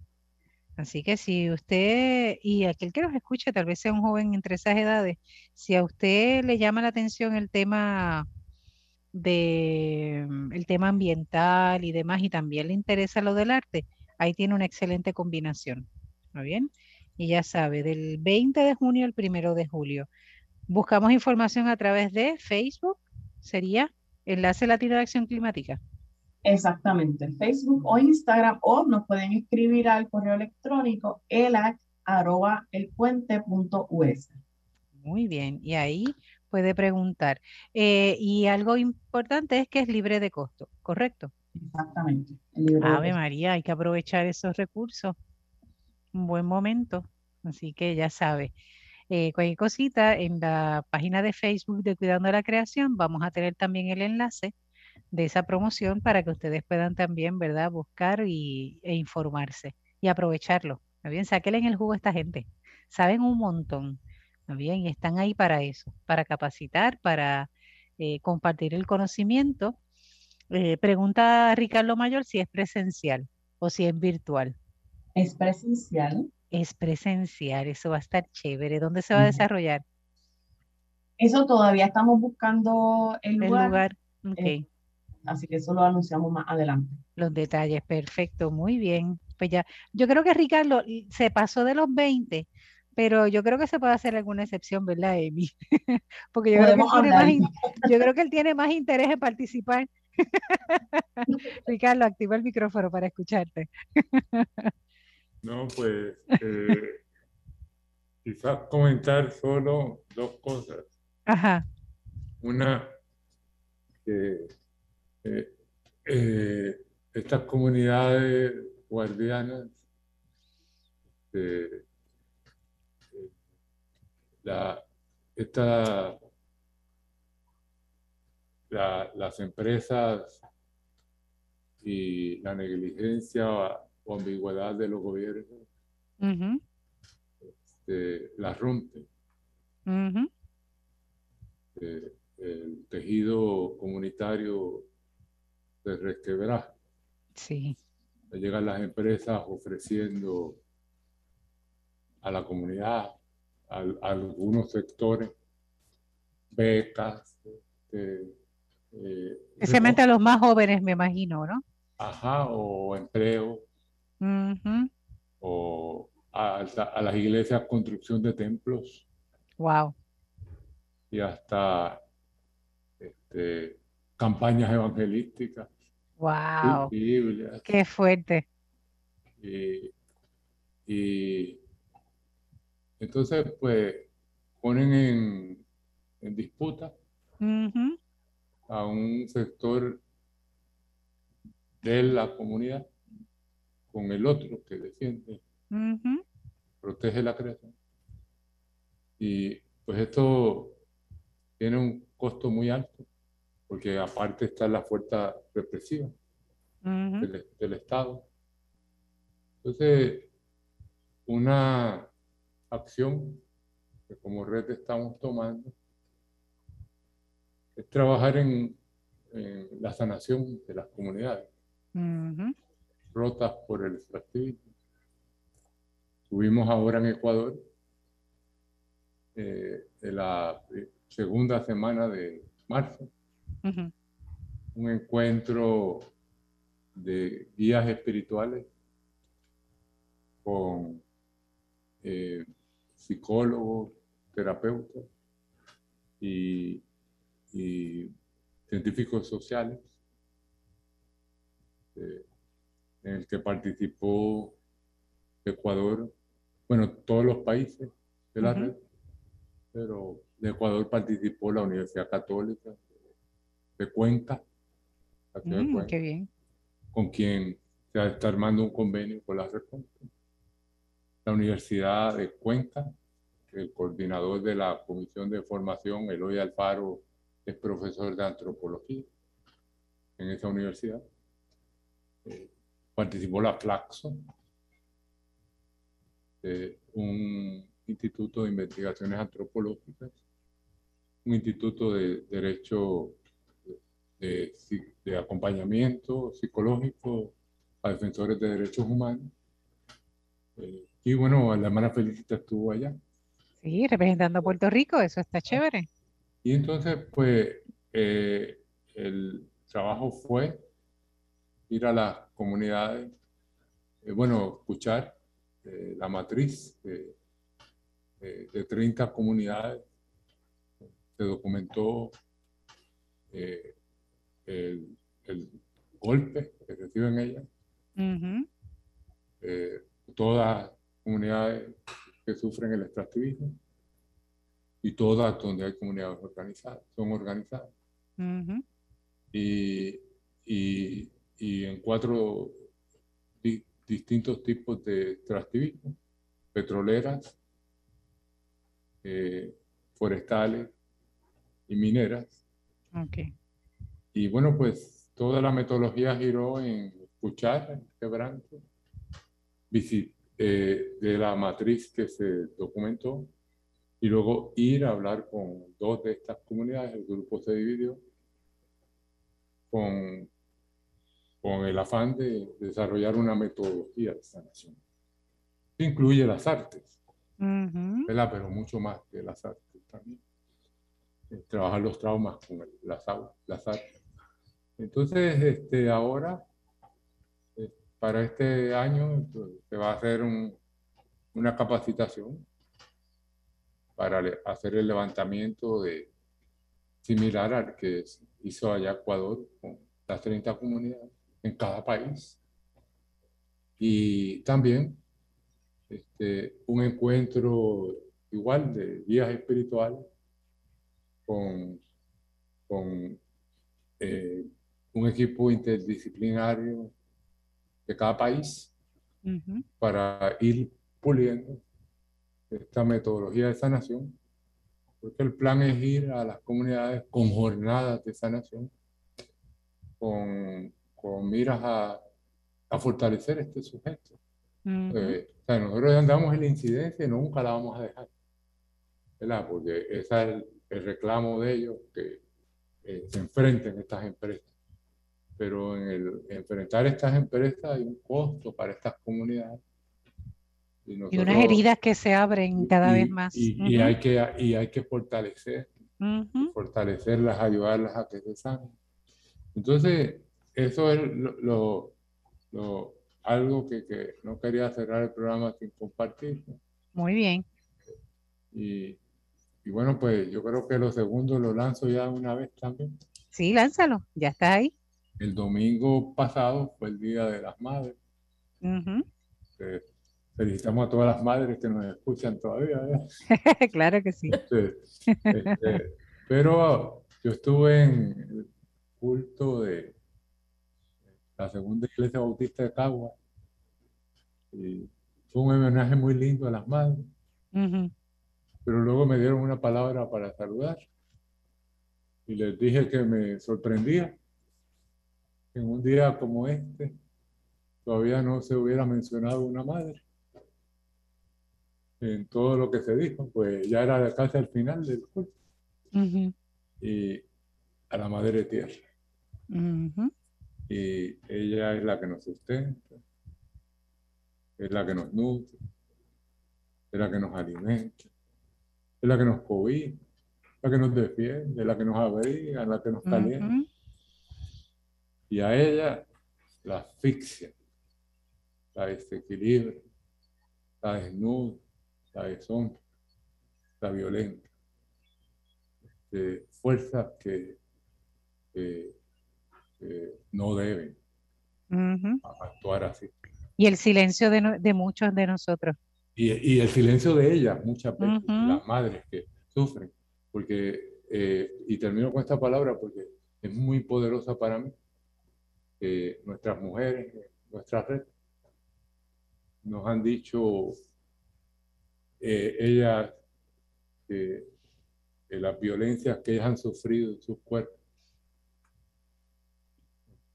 Así que si usted, y aquel que nos escuche, tal vez sea un joven entre esas edades, si a usted le llama la atención el tema de mm, el tema ambiental y demás, y también le interesa lo del arte, ahí tiene una excelente combinación. ¿Está bien? Y ya sabe, del 20 de junio al 1 de julio. Buscamos información a través de Facebook, sería Enlace Latino de Acción Climática. Exactamente, Facebook o Instagram, o nos pueden escribir al correo electrónico elac.elpuente.us. Muy bien, y ahí puede preguntar. Eh, y algo importante es que es libre de costo, ¿correcto? Exactamente. Ave María, hay que aprovechar esos recursos. Un buen momento. Así que ya sabe. Eh, cualquier cosita en la página de Facebook de Cuidando la Creación, vamos a tener también el enlace de esa promoción para que ustedes puedan también, ¿verdad?, buscar y, e informarse y aprovecharlo. bien? Sáquenle en el jugo a esta gente. Saben un montón. bien? Y están ahí para eso, para capacitar, para eh, compartir el conocimiento. Eh, pregunta Ricardo Mayor si es presencial o si es virtual. Es presencial. Es presencial, eso va a estar chévere. ¿Dónde se va a desarrollar? Eso todavía estamos buscando el lugar. El lugar. Eh, así que eso lo anunciamos más adelante. Los detalles, perfecto, muy bien. Pues ya, yo creo que Ricardo se pasó de los 20, pero yo creo que se puede hacer alguna excepción, ¿verdad, Amy? <laughs> Porque yo creo, que yo creo que él tiene más interés en participar. <laughs> Ricardo, activa el micrófono para escucharte. <laughs> no, pues eh, quizás comentar solo dos cosas. Ajá. Una, que eh, eh, estas comunidades guardianas eh, la, esta, las empresas y la negligencia ambigüedad de los gobiernos este, la rompen. el tejido comunitario de resquebrar. Sí. Llegan las empresas ofreciendo a la comunidad, a, algunos sectores, becas. Este, eh, Especialmente a los más jóvenes, me imagino, ¿no? Ajá, o empleo. O a, a, las iglesias construcción de templos. Wow. Y hasta este, campañas evangelísticas. ¡Wow! ¡Qué fuerte! Y, entonces, pues, ponen en, en disputa a un sector de la comunidad con el otro que defiende, protege la creación. Y pues esto tiene un costo muy alto porque aparte está la fuerza represiva del, Estado. Entonces, una acción que como red estamos tomando es trabajar en, la sanación de las comunidades rotas por el extractivismo. Tuvimos ahora en Ecuador, eh, en la segunda semana de marzo, un encuentro de guías espirituales con eh, psicólogos, terapeutas y, científicos sociales, eh, en el que participó Ecuador, bueno, todos los países de la red, pero de Ecuador participó la Universidad Católica, de Cuenca, mm, bien. con quien se está armando un convenio con la La Universidad de Cuenca, el coordinador de la Comisión de Formación, Eloy Alfaro, es profesor de antropología en esa universidad. Participó la Flaxo, eh, un instituto de investigaciones antropológicas, un instituto de derecho de, acompañamiento psicológico a defensores de derechos humanos. Eh, y bueno, la hermana Felicita estuvo allá. Sí, representando a Puerto Rico, eso está chévere. Y entonces, pues, eh, el trabajo fue ir a las comunidades, eh, bueno, escuchar la matriz de, de 30 comunidades. Se documentó el, golpe que reciben ellas. Eh, todas comunidades que sufren el extractivismo y todas donde hay comunidades organizadas, son organizadas. y, y, y en cuatro distintos tipos de extractivismo, petroleras, eh, forestales y mineras. Okay. Y bueno, pues toda la metodología giró en escuchar el quebranto, eh, de la matriz que se documentó y luego ir a hablar con dos de estas comunidades. El grupo se dividió con, con el afán de desarrollar una metodología de sanación. Incluye las artes, pero mucho más que las artes también. Eh, trabajar los traumas con las, las artes. Entonces, este, ahora, eh, para este año, se va a hacer una capacitación para hacer el levantamiento de similar al que hizo allá Ecuador con las 30 comunidades en cada país. Y también este, un encuentro igual de guías espirituales con, con eh, un equipo interdisciplinario de cada país para ir puliendo esta metodología de sanación, porque el plan es ir a las comunidades con jornadas de sanación, con, con miras a, a, fortalecer este sujeto. Eh, o sea, nosotros andamos en la incidencia y nunca la vamos a dejar, ¿verdad? Porque ese es el, reclamo de ellos, que eh, se enfrenten estas empresas pero en el enfrentar estas empresas hay un costo para estas comunidades. Y, unas heridas que se abren cada vez más. Y, hay que, y hay que fortalecer, fortalecerlas, ayudarlas a que se sanen. Entonces, eso es lo, lo, algo que, que, no quería cerrar el programa sin compartir. Muy bien. Y, y bueno, pues yo creo que lo segundo lo lanzo ya una vez también. Sí, lánzalo, ya está ahí. El domingo pasado fue el Día de las Madres. felicitamos a todas las madres que nos escuchan todavía. ¿eh? <laughs> claro que sí. Este, pero yo estuve en el culto de la segunda iglesia bautista de Cagua y fue un homenaje muy lindo a las madres. Pero luego me dieron una palabra para saludar y les dije que me sorprendía en un día como este todavía no se hubiera mencionado una madre. En todo lo que se dijo, pues ya era casi al final del culto. Y a la madre tierra. Y ella es la que nos sustenta, es la que nos nutre, es la que nos alimenta, es la que nos cobija, la que nos defiende, la que nos abriga, la que nos calienta y a ella la asfixia, la desequilibra, la desnuda, la deshonra, la violenta. fuerzas que, no deben actuar así. Y el silencio de, muchos de nosotros. Y, el silencio de ellas, muchas veces, las madres que sufren, porque, eh, y termino con esta palabra porque es muy poderosa para mí, nuestras mujeres, nuestra red, nos han dicho eh, ellas las violencias que ellas han sufrido en sus cuerpos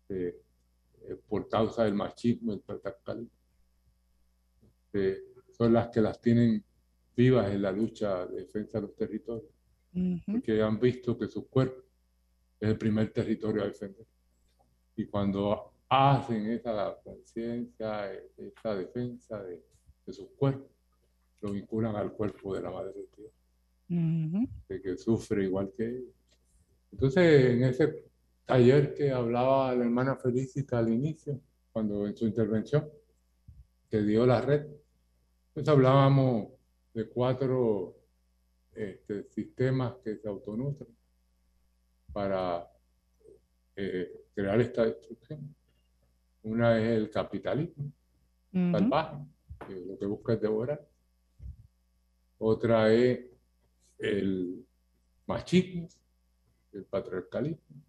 este, eh, por causa del machismo, el patriarcalismo, este, son las que las tienen vivas en la lucha de defensa de los territorios, porque han visto que su cuerpo es el primer territorio a defender. Y cuando hacen esa conciencia, esa defensa de, sus cuerpos, lo vinculan al cuerpo de la madre de Dios, de que sufre igual que ellos. Entonces, en ese taller que hablaba la hermana Felicita al inicio, cuando en su intervención, que dio la red, pues hablábamos de cuatro este, sistemas que se autonutren para eh, crear esta destrucción. Una es el capitalismo salvaje, que lo que busca es devorar. Otra es el machismo, el patriarcalismo,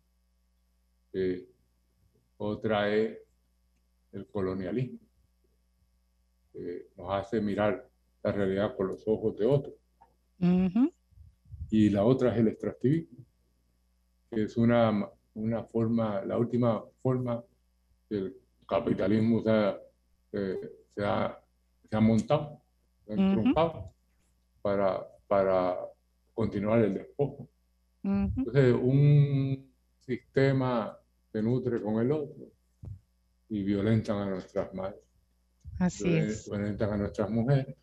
que otra es el colonialismo, que nos hace mirar la realidad con los ojos de otros. Y la otra es el extractivismo, que es una, una forma, la última forma del capitalismo se, eh, se, ha, se ha, montado, se ha para, para continuar el despojo. Entonces, un sistema se nutre con el otro y violentan a nuestras madres. Así es. Violentan a nuestras mujeres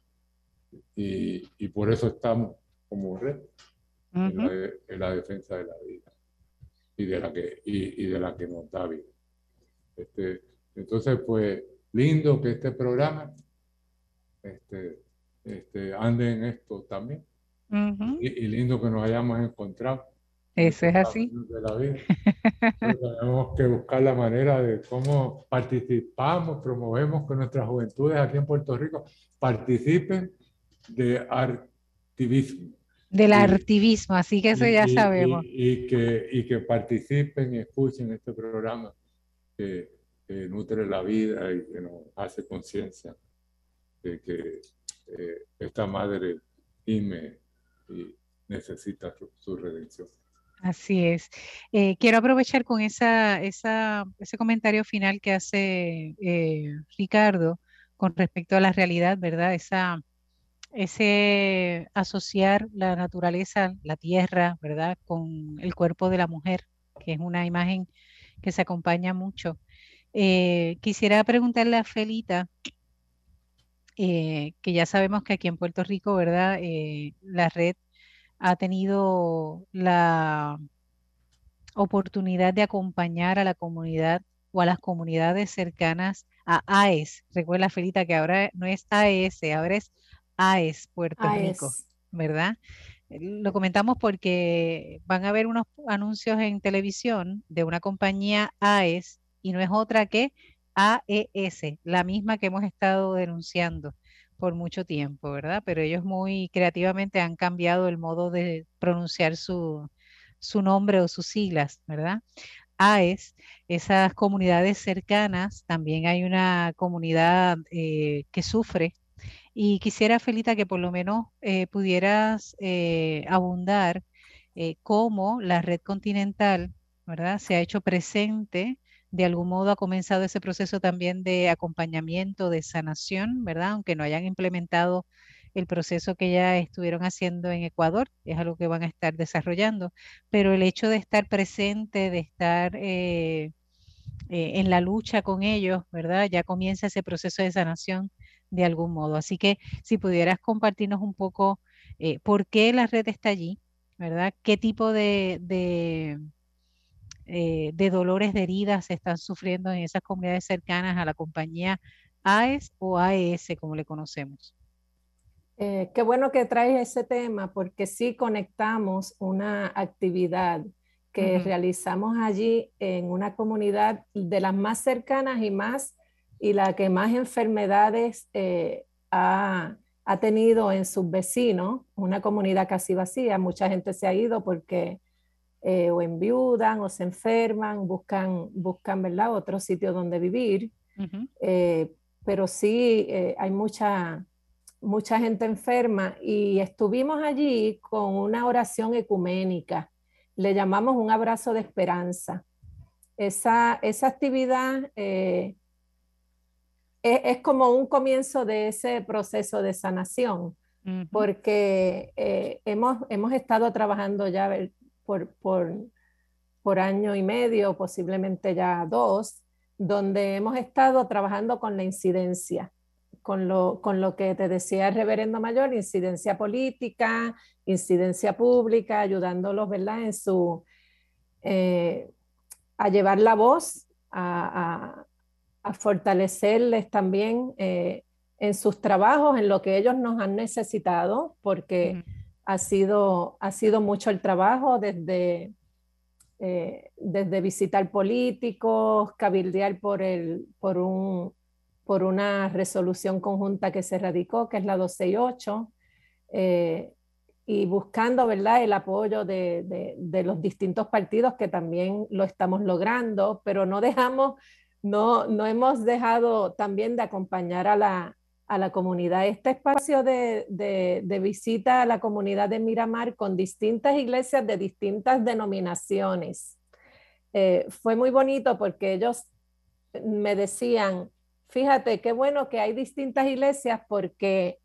y, y por eso estamos como red en, la, defensa de la vida y de la que, y, y de la que nos da vida. Este, entonces, pues, lindo que este programa este, este, ande en esto también. y, y, lindo que nos hayamos encontrado. Eso es así. De la vida. tenemos que buscar la manera de cómo participamos, promovemos que nuestras juventudes aquí en Puerto Rico participen de activismo. Del activismo, así que eso ya sabemos. Y, que, y que participen y escuchen este programa que, nutre la vida y que nos hace conciencia de que eh, esta madre gime y necesita su, redención. Así es. Eh, quiero aprovechar con esa, ese comentario final que hace eh, Ricardo con respecto a la realidad, ¿verdad? Esa, ese asociar la naturaleza, la tierra, ¿verdad? Con el cuerpo de la mujer, que es una imagen que se acompaña mucho. Eh, quisiera preguntarle a Felita, que ya sabemos que aquí en Puerto Rico, ¿verdad? La red ha tenido la oportunidad de acompañar a la comunidad o a las comunidades cercanas a AES. Recuerda, Felita, que ahora no es AES, ahora es AES Puerto Rico, ¿verdad? Lo comentamos porque van a haber unos anuncios en televisión de una compañía AES y no es otra que AES, la misma que hemos estado denunciando por mucho tiempo, ¿verdad? Pero ellos muy creativamente han cambiado el modo de pronunciar su, nombre o sus siglas, ¿verdad? AES, esas comunidades cercanas, también hay una comunidad eh, que sufre y quisiera, Felita, que por lo menos eh, pudieras eh, abundar eh, cómo la red continental, ¿verdad? Se ha hecho presente, de algún modo ha comenzado ese proceso también de acompañamiento, de sanación, ¿verdad? Aunque no hayan implementado el proceso que ya estuvieron haciendo en Ecuador, es algo que van a estar desarrollando, pero el hecho de estar presente, de estar en la lucha con ellos, ¿verdad? Ya comienza ese proceso de sanación de algún modo. Así que si pudieras compartirnos un poco eh, por qué la red está allí, ¿verdad? ¿Qué tipo de, eh, de dolores, de heridas se están sufriendo en esas comunidades cercanas a la compañía AES o AES, como le conocemos? Eh, qué bueno que traes ese tema porque sí conectamos una actividad que realizamos allí en una comunidad de las más cercanas y más y la que más enfermedades eh, ha, tenido en sus vecinos, una comunidad casi vacía, mucha gente se ha ido porque eh, o enviudan o se enferman, buscan, buscan ¿verdad? otro sitio donde vivir, eh, pero sí hay mucha, mucha gente enferma y estuvimos allí con una oración ecuménica, le llamamos un abrazo de esperanza. Esa, esa actividad es, como un comienzo de ese proceso de sanación, porque eh, hemos, hemos estado trabajando ya por, por, por año y medio, posiblemente ya dos, donde hemos estado trabajando con la incidencia, con lo, con lo que te decía el reverendo mayor, incidencia política, incidencia pública, ayudándolos, ¿verdad? En su, eh, a llevar la voz a, a fortalecerles también eh, en sus trabajos, en lo que ellos nos han necesitado, porque ha, sido, ha sido mucho el trabajo desde, eh, desde visitar políticos, cabildear por, el, por, un, por una resolución conjunta que se radicó, que es la 268, eh, y buscando, ¿verdad?, el apoyo de, de, los distintos partidos que también lo estamos logrando, pero no dejamos, no, no hemos dejado también de acompañar a la, a la comunidad. Este espacio de, de, visita a la comunidad de Miramar con distintas iglesias de distintas denominaciones. Eh, fue muy bonito porque ellos me decían, fíjate qué bueno que hay distintas iglesias porque,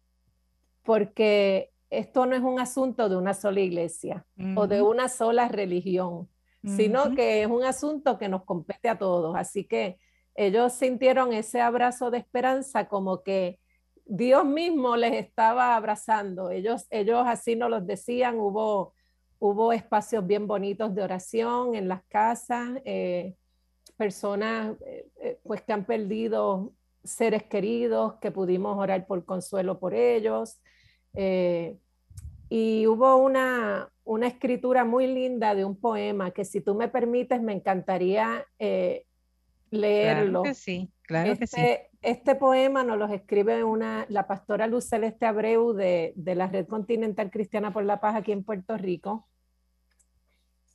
porque esto no es un asunto de una sola iglesia o de una sola religión, sino que es un asunto que nos compete a todos. Así que ellos sintieron ese abrazo de esperanza como que Dios mismo les estaba abrazando. Ellos, ellos así nos los decían, hubo, hubo espacios bien bonitos de oración en las casas, eh, personas eh, eh, pues que han perdido seres queridos, que pudimos orar por consuelo por ellos. Eh, y hubo una, una, escritura muy linda de un poema que si tú me permites me encantaría leerlo. Claro que sí, claro este, que sí. Este poema nos lo escribe una, la pastora Luz Celeste Abreu de, de la Red Continental Cristiana por la Paz aquí en Puerto Rico.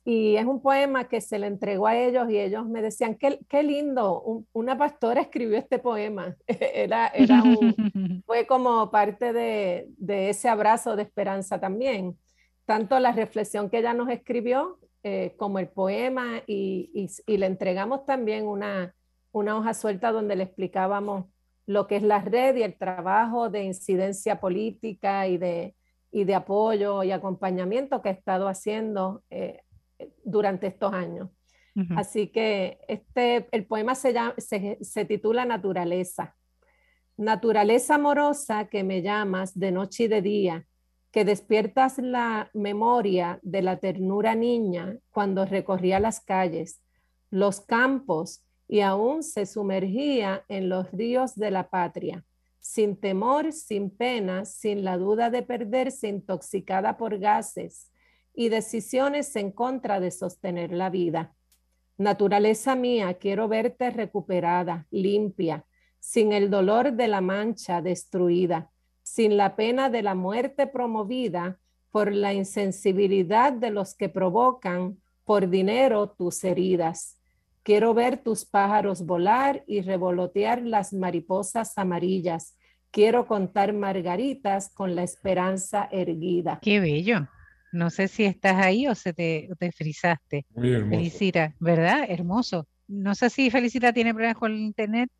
Y es un poema que se le entregó a ellos y ellos me decían, qué, qué lindo, una pastora escribió este poema. <laughs> era, era <laughs> fue como parte de, de, ese abrazo de esperanza también. Tanto la reflexión que ella nos escribió eh, como el poema y, y, y, le entregamos también una, una hoja suelta donde le explicábamos lo que es la red y el trabajo de incidencia política y de, y de apoyo y acompañamiento que ha estado haciendo eh, durante estos años. Así que este, el poema se, llama, se, se titula Naturaleza. Naturaleza amorosa que me llamas de noche y de día, que despiertas la memoria de la ternura niña cuando recorría las calles, los campos y aún se sumergía en los ríos de la patria, sin temor, sin pena, sin la duda de perderse intoxicada por gases, y decisiones en contra de sostener la vida. Naturaleza mía, quiero verte recuperada, limpia, sin el dolor de la mancha destruida, sin la pena de la muerte promovida por la insensibilidad de los que provocan por dinero tus heridas. Quiero ver tus pájaros volar y revolotear las mariposas amarillas. Quiero contar margaritas con la esperanza erguida. Qué bello. No sé si estás ahí o se te, te frizaste. Muy hermoso. Felicita, ¿verdad? Hermoso. No sé si Felicita tiene problemas con el internet,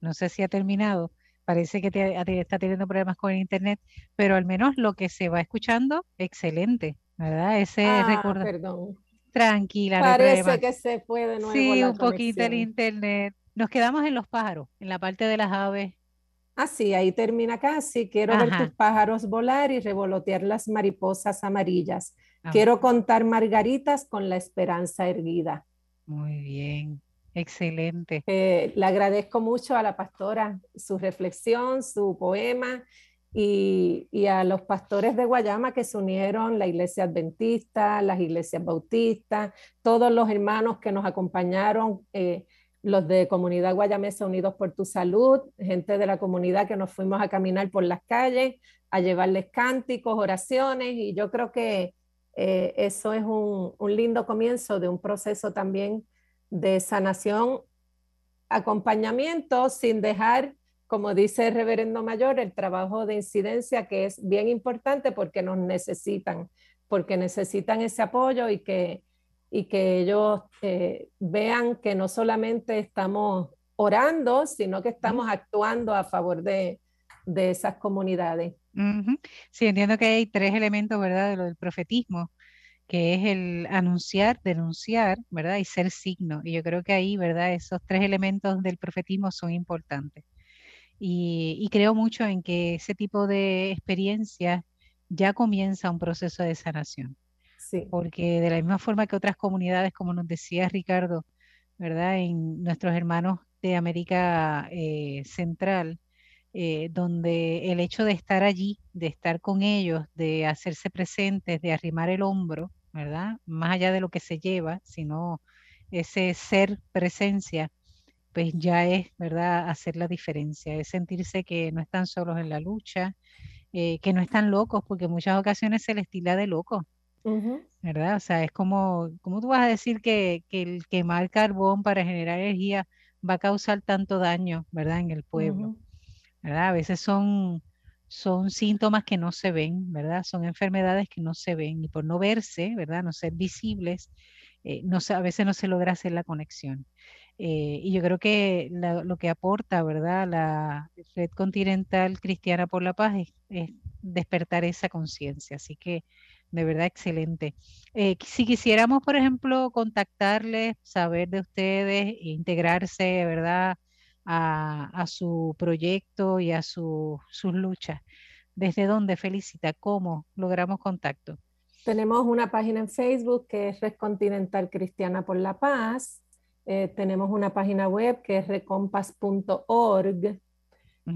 no sé si ha terminado. Parece que te, está teniendo problemas con el internet, pero al menos lo que se va escuchando, excelente, ¿verdad? Ese ah, recuerdo. Perdón. Tranquila, Parece que se fue de nuevo. Sí, la un poquito el internet. Nos quedamos en los pájaros, en la parte de las aves. Ah, sí, ahí termina casi. Quiero ver tus pájaros volar y revolotear las mariposas amarillas. Ah, Quiero contar margaritas con la esperanza erguida. Muy bien, excelente. Eh, le agradezco mucho a la pastora su reflexión, su poema y, a los pastores de Guayama que se unieron, la iglesia adventista, las iglesias bautistas, todos los hermanos que nos acompañaron, eh, los de Comunidad Guayamesa Unidos por tu Salud, gente de la comunidad que nos fuimos a caminar por las calles, a llevarles cánticos, oraciones y yo creo que eh, eso es un lindo comienzo de un proceso también de sanación, acompañamiento sin dejar, como dice el reverendo mayor, el trabajo de incidencia que es bien importante porque nos necesitan, porque necesitan ese apoyo y que, y que ellos eh, vean que no solamente estamos orando, sino que estamos actuando a favor de, de esas comunidades. Ujú. Sí, entiendo que hay tres elementos, ¿verdad? De lo del profetismo, que es el anunciar, denunciar, ¿verdad? Y ser signo. Y yo creo que ahí, ¿verdad? Esos tres elementos del profetismo son importantes. Y, y creo mucho en que ese tipo de experiencias ya comienza un proceso de sanación. Sí, porque de la misma forma que otras comunidades, como nos decía Ricardo, ¿verdad? En nuestros hermanos de América eh, Central, eh, donde el hecho de estar allí, de estar con ellos, de hacerse presentes, de arrimar el hombro, ¿verdad? Más allá de lo que se lleva, sino ese ser presencia, pues ya es, ¿verdad? Hacer la diferencia, es sentirse que no están solos en la lucha, eh, que no están locos, porque en muchas ocasiones se les estila de loco, ¿verdad? O sea, es como, ¿cómo tú vas a decir que, que el quemar carbón para generar energía va a causar tanto daño, ¿verdad? En el pueblo, ¿verdad? A veces son, son síntomas que no se ven, ¿verdad? Son enfermedades que no se ven y por no verse, ¿verdad? No ser visibles, eh, no a veces no se logra hacer la conexión. Eh, y yo creo que lo que aporta, ¿verdad? La Red Continental Cristiana por la Paz es, despertar esa conciencia. Así que, de verdad, excelente. Eh, si quisiéramos, por ejemplo, contactarles, saber de ustedes, integrarse, ¿verdad? A, su proyecto y a sus luchas. ¿Desde dónde felicita? ¿Cómo logramos contacto? Tenemos una página en Facebook que es Red Continental Cristiana por la Paz eh, tenemos una página web que es recompas.org.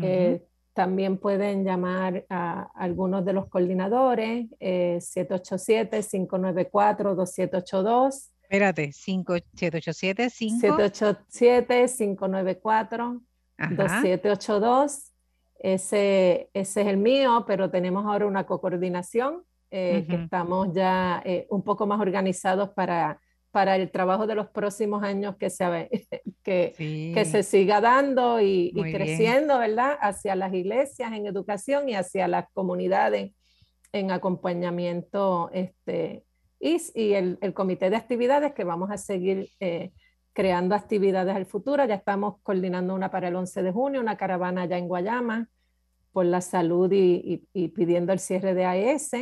Eh, también pueden llamar a algunos de los coordinadores, 787-594-2782. Eh, Espérate, 787 787-594-2782. Ese, ese es el mío, pero tenemos ahora una coordinación que estamos ya un poco más organizados para para el trabajo de los próximos años que se, <laughs> que, que se siga dando y, creciendo, ¿verdad? Hacia las iglesias en educación y hacia las comunidades en acompañamiento este, y, y el, el, comité de actividades que vamos a seguir eh, creando actividades al futuro. Ya estamos coordinando una para el 11 de junio, una caravana ya en Guayama por la salud y, y pidiendo el cierre de AES.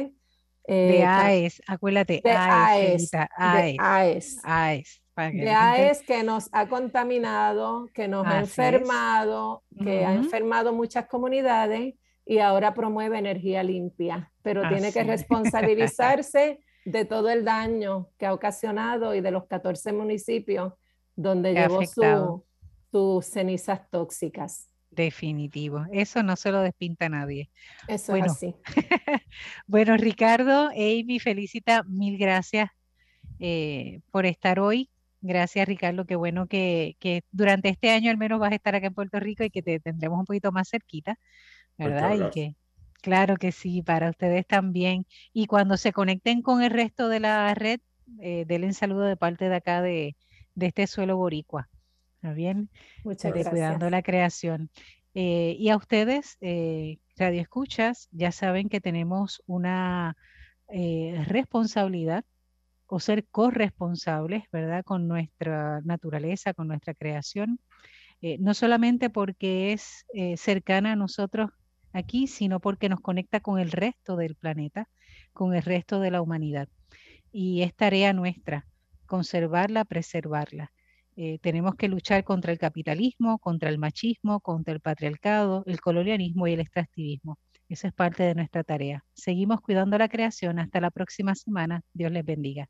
De eh, AES, acuérdate, de AES, AES, AES. De AES que nos ha contaminado, que nos ha enfermado, que ha enfermado muchas comunidades y ahora promueve energía limpia, pero tiene que responsabilizarse <laughs> de todo el daño que ha ocasionado y de los 14 municipios donde llevó sus cenizas tóxicas. Definitivo, eso no se lo despinta a nadie. Eso bueno, es así. <laughs> bueno, Ricardo, Amy, felicita, mil gracias eh, por estar hoy. Gracias, Ricardo. Qué bueno que, durante este año al menos vas a estar acá en Puerto Rico y que te tendremos un poquito más cerquita, ¿verdad? Y que, claro que sí, para ustedes también. Y cuando se conecten con el resto de la red, eh, denle un saludo de parte de acá de, de este suelo boricua. ¿Está bien? Muchas gracias. Cuidando la creación. Eh, y a ustedes, eh, Radio Escuchas, ya saben que tenemos una eh, responsabilidad o ser corresponsables, ¿verdad? Con nuestra naturaleza, con nuestra creación. no solamente porque es cercana a nosotros aquí, sino porque nos conecta con el resto del planeta, con el resto de la humanidad. Y es tarea nuestra conservarla, preservarla. Eh, tenemos que luchar contra el capitalismo, contra el machismo, contra el patriarcado, el colonialismo y el extractivismo. Esa es parte de nuestra tarea. Seguimos cuidando la creación. Hasta la próxima semana. Dios les bendiga.